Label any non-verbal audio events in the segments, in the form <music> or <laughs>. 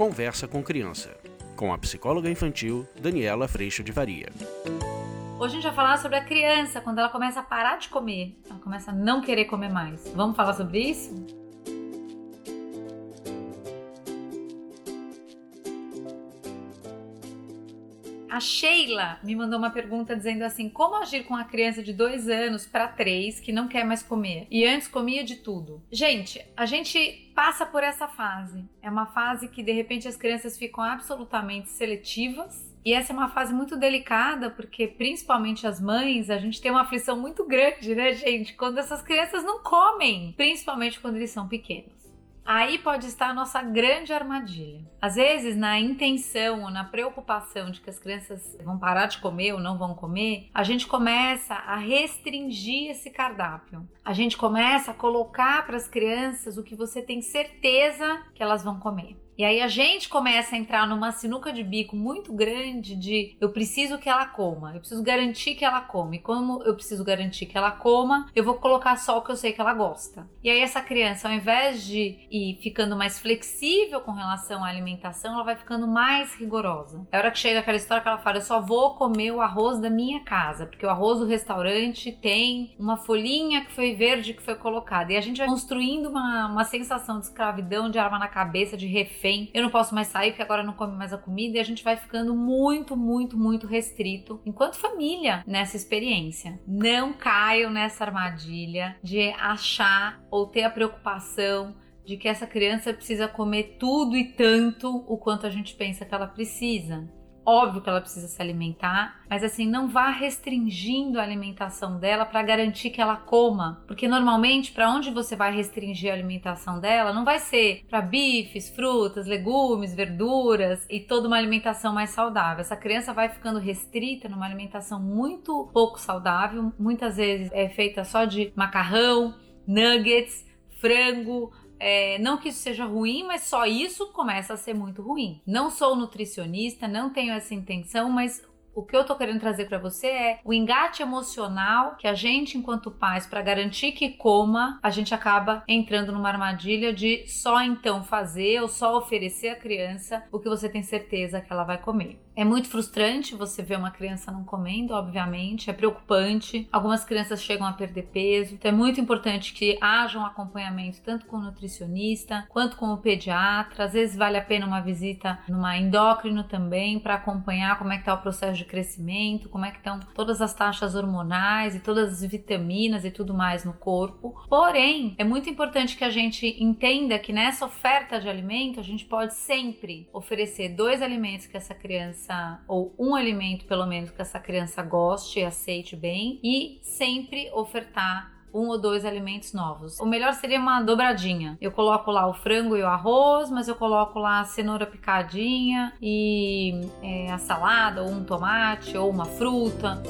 Conversa com Criança, com a psicóloga infantil Daniela Freixo de Varia. Hoje a gente vai falar sobre a criança quando ela começa a parar de comer, ela começa a não querer comer mais. Vamos falar sobre isso? A Sheila me mandou uma pergunta dizendo assim: como agir com a criança de dois anos para três que não quer mais comer e antes comia de tudo? Gente, a gente passa por essa fase. É uma fase que de repente as crianças ficam absolutamente seletivas. E essa é uma fase muito delicada, porque principalmente as mães, a gente tem uma aflição muito grande, né, gente? Quando essas crianças não comem, principalmente quando eles são pequenos. Aí pode estar a nossa grande armadilha. Às vezes, na intenção ou na preocupação de que as crianças vão parar de comer ou não vão comer, a gente começa a restringir esse cardápio. A gente começa a colocar para as crianças o que você tem certeza que elas vão comer. E aí a gente começa a entrar numa sinuca de bico muito grande de eu preciso que ela coma, eu preciso garantir que ela come. Como eu preciso garantir que ela coma, eu vou colocar só o que eu sei que ela gosta. E aí essa criança, ao invés de ir ficando mais flexível com relação à alimentação, ela vai ficando mais rigorosa. É hora que chega aquela história que ela fala: eu só vou comer o arroz da minha casa, porque o arroz do restaurante tem uma folhinha que foi verde que foi colocada. E a gente vai construindo uma, uma sensação de escravidão, de arma na cabeça, de refém eu não posso mais sair porque agora não come mais a comida e a gente vai ficando muito, muito, muito restrito enquanto família nessa experiência. Não caiam nessa armadilha de achar ou ter a preocupação de que essa criança precisa comer tudo e tanto o quanto a gente pensa que ela precisa. Óbvio que ela precisa se alimentar, mas assim, não vá restringindo a alimentação dela para garantir que ela coma, porque normalmente para onde você vai restringir a alimentação dela não vai ser para bifes, frutas, legumes, verduras e toda uma alimentação mais saudável. Essa criança vai ficando restrita numa alimentação muito pouco saudável, muitas vezes é feita só de macarrão, nuggets, frango, é, não que isso seja ruim, mas só isso começa a ser muito ruim. Não sou nutricionista, não tenho essa intenção, mas o que eu tô querendo trazer para você é o engate emocional que a gente, enquanto pais, para garantir que coma, a gente acaba entrando numa armadilha de só então fazer ou só oferecer à criança o que você tem certeza que ela vai comer. É muito frustrante você ver uma criança não comendo, obviamente, é preocupante. Algumas crianças chegam a perder peso, então é muito importante que haja um acompanhamento tanto com o nutricionista quanto com o pediatra. Às vezes vale a pena uma visita numa endócrino também para acompanhar como é que tá o processo de crescimento, como é que estão todas as taxas hormonais e todas as vitaminas e tudo mais no corpo. Porém, é muito importante que a gente entenda que nessa oferta de alimento a gente pode sempre oferecer dois alimentos que essa criança ou um alimento pelo menos que essa criança goste e aceite bem e sempre ofertar um ou dois alimentos novos. O melhor seria uma dobradinha. Eu coloco lá o frango e o arroz, mas eu coloco lá a cenoura picadinha e é, a salada, ou um tomate, ou uma fruta.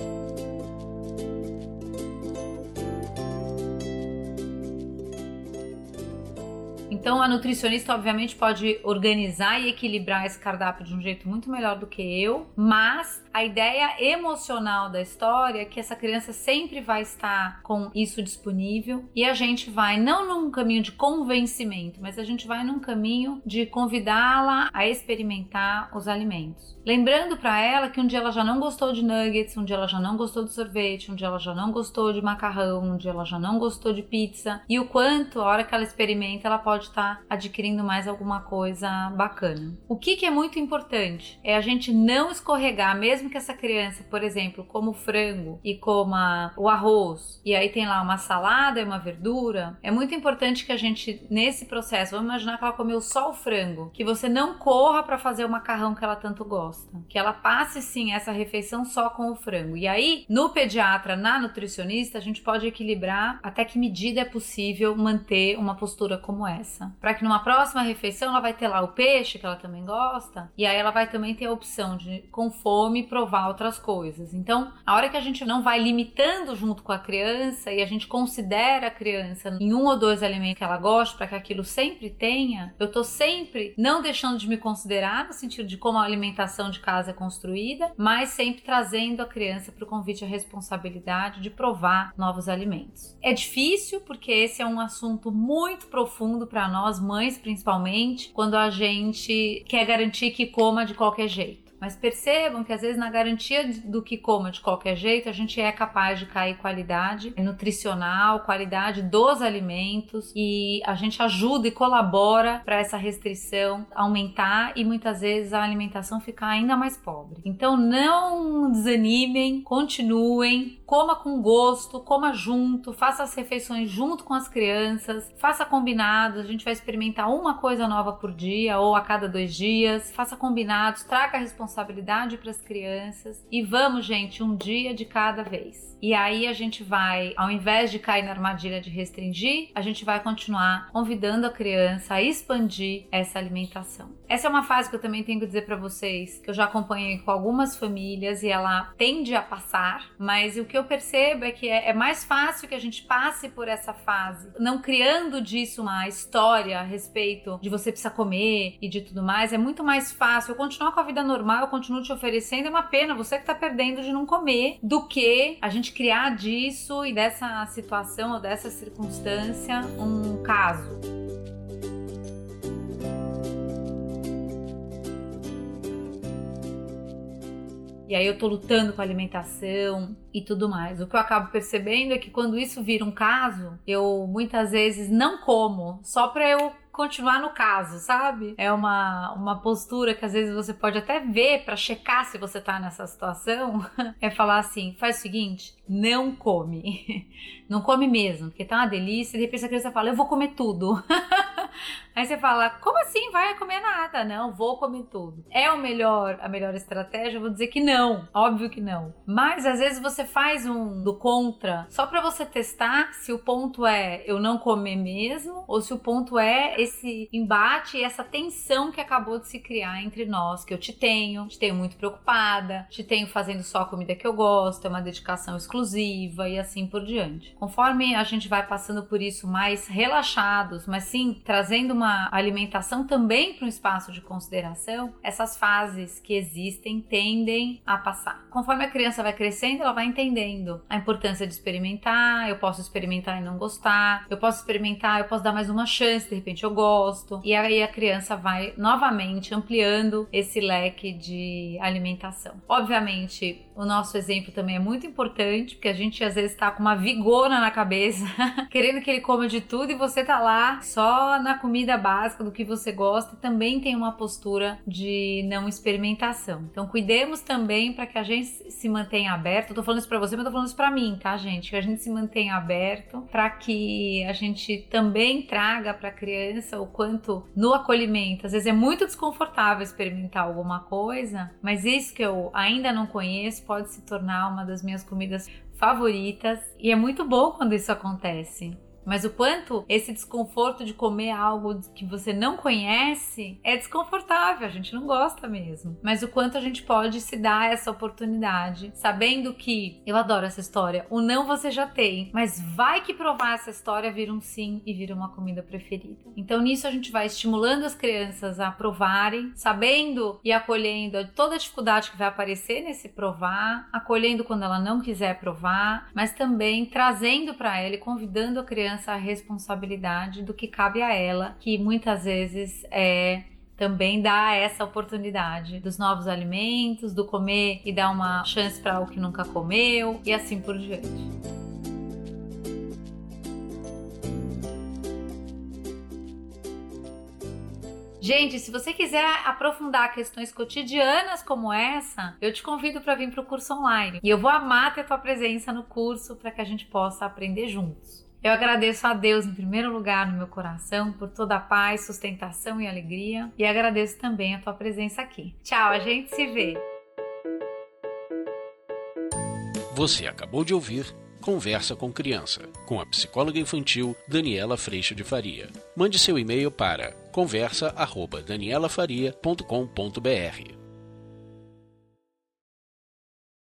Então a nutricionista obviamente pode organizar e equilibrar esse cardápio de um jeito muito melhor do que eu, mas a ideia emocional da história é que essa criança sempre vai estar com isso disponível e a gente vai não num caminho de convencimento, mas a gente vai num caminho de convidá-la a experimentar os alimentos. Lembrando para ela que um dia ela já não gostou de nuggets, um dia ela já não gostou de sorvete, um dia ela já não gostou de macarrão, um dia ela já não gostou de pizza e o quanto a hora que ela experimenta ela pode estar tá adquirindo mais alguma coisa bacana. O que, que é muito importante é a gente não escorregar mesmo que essa criança, por exemplo, coma frango e coma o arroz, e aí tem lá uma salada e uma verdura, é muito importante que a gente, nesse processo, vamos imaginar que ela comeu só o frango, que você não corra para fazer o macarrão que ela tanto gosta, que ela passe sim essa refeição só com o frango. E aí, no pediatra, na nutricionista, a gente pode equilibrar até que medida é possível manter uma postura como essa, para que numa próxima refeição ela vai ter lá o peixe que ela também gosta, e aí ela vai também ter a opção de com fome provar outras coisas. Então, a hora que a gente não vai limitando junto com a criança e a gente considera a criança em um ou dois alimentos que ela gosta para que aquilo sempre tenha, eu tô sempre não deixando de me considerar no sentido de como a alimentação de casa é construída, mas sempre trazendo a criança para o convite à responsabilidade de provar novos alimentos. É difícil porque esse é um assunto muito profundo para nós mães, principalmente, quando a gente quer garantir que coma de qualquer jeito. Mas percebam que às vezes na garantia do que coma de qualquer jeito, a gente é capaz de cair qualidade nutricional, qualidade dos alimentos e a gente ajuda e colabora para essa restrição aumentar e muitas vezes a alimentação ficar ainda mais pobre. Então não desanimem, continuem, coma com gosto, coma junto, faça as refeições junto com as crianças, faça combinados, a gente vai experimentar uma coisa nova por dia ou a cada dois dias, faça combinados, traga a responsabilidade para as crianças e vamos, gente, um dia de cada vez. E aí a gente vai, ao invés de cair na armadilha de restringir, a gente vai continuar convidando a criança a expandir essa alimentação. Essa é uma fase que eu também tenho que dizer para vocês, que eu já acompanhei com algumas famílias e ela tende a passar, mas o que eu percebo é que é, é mais fácil que a gente passe por essa fase, não criando disso uma história a respeito de você precisa comer e de tudo mais. É muito mais fácil eu continuar com a vida normal, eu continuo te oferecendo, é uma pena você que tá perdendo de não comer, do que a gente criar disso e dessa situação ou dessa circunstância um caso. E aí eu tô lutando com a alimentação e tudo mais. O que eu acabo percebendo é que quando isso vira um caso, eu muitas vezes não como, só para eu continuar no caso, sabe? É uma, uma postura que às vezes você pode até ver para checar se você tá nessa situação. <laughs> é falar assim: faz o seguinte, não come. <laughs> Não come mesmo, porque tá uma delícia. E de repente a criança fala: eu vou comer tudo. <laughs> Aí você fala: como assim? Vai comer nada? Não, vou comer tudo. É o melhor, a melhor estratégia? Eu vou dizer que não. Óbvio que não. Mas às vezes você faz um do contra só para você testar se o ponto é eu não comer mesmo ou se o ponto é esse embate e essa tensão que acabou de se criar entre nós, que eu te tenho, te tenho muito preocupada, te tenho fazendo só a comida que eu gosto, é uma dedicação exclusiva e assim por diante. Conforme a gente vai passando por isso mais relaxados, mas sim trazendo uma alimentação também para um espaço de consideração, essas fases que existem tendem a passar. Conforme a criança vai crescendo, ela vai entendendo a importância de experimentar, eu posso experimentar e não gostar, eu posso experimentar, eu posso dar mais uma chance, de repente eu gosto. E aí a criança vai novamente ampliando esse leque de alimentação. Obviamente, o nosso exemplo também é muito importante, porque a gente às vezes tá com uma vigona na cabeça, <laughs> querendo que ele coma de tudo e você tá lá só na comida básica do que você gosta e também tem uma postura de não experimentação. Então, cuidemos também para que a gente se mantenha aberto. Eu tô falando isso para você, mas eu tô falando isso para mim, tá, gente? Que a gente se mantenha aberto para que a gente também traga para a criança o quanto no acolhimento, às vezes é muito desconfortável experimentar alguma coisa, mas isso que eu ainda não conheço pode se tornar uma das minhas comidas favoritas e é muito bom quando isso acontece. Mas o quanto esse desconforto de comer algo que você não conhece é desconfortável, a gente não gosta mesmo. Mas o quanto a gente pode se dar essa oportunidade, sabendo que eu adoro essa história, o não você já tem, mas vai que provar essa história vira um sim e vira uma comida preferida. Então nisso a gente vai estimulando as crianças a provarem, sabendo e acolhendo toda a dificuldade que vai aparecer nesse provar, acolhendo quando ela não quiser provar, mas também trazendo para ela e convidando a criança criança a responsabilidade do que cabe a ela, que muitas vezes é também dá essa oportunidade dos novos alimentos, do comer e dar uma chance para o que nunca comeu e assim por diante. Gente, se você quiser aprofundar questões cotidianas como essa, eu te convido para vir para o curso online. E eu vou amar ter tua presença no curso para que a gente possa aprender juntos. Eu agradeço a Deus em primeiro lugar no meu coração por toda a paz, sustentação e alegria e agradeço também a tua presença aqui. Tchau, a gente se vê. Você acabou de ouvir Conversa com Criança, com a psicóloga infantil Daniela Freixo de Faria. Mande seu e-mail para conversa@danielafaria.com.br.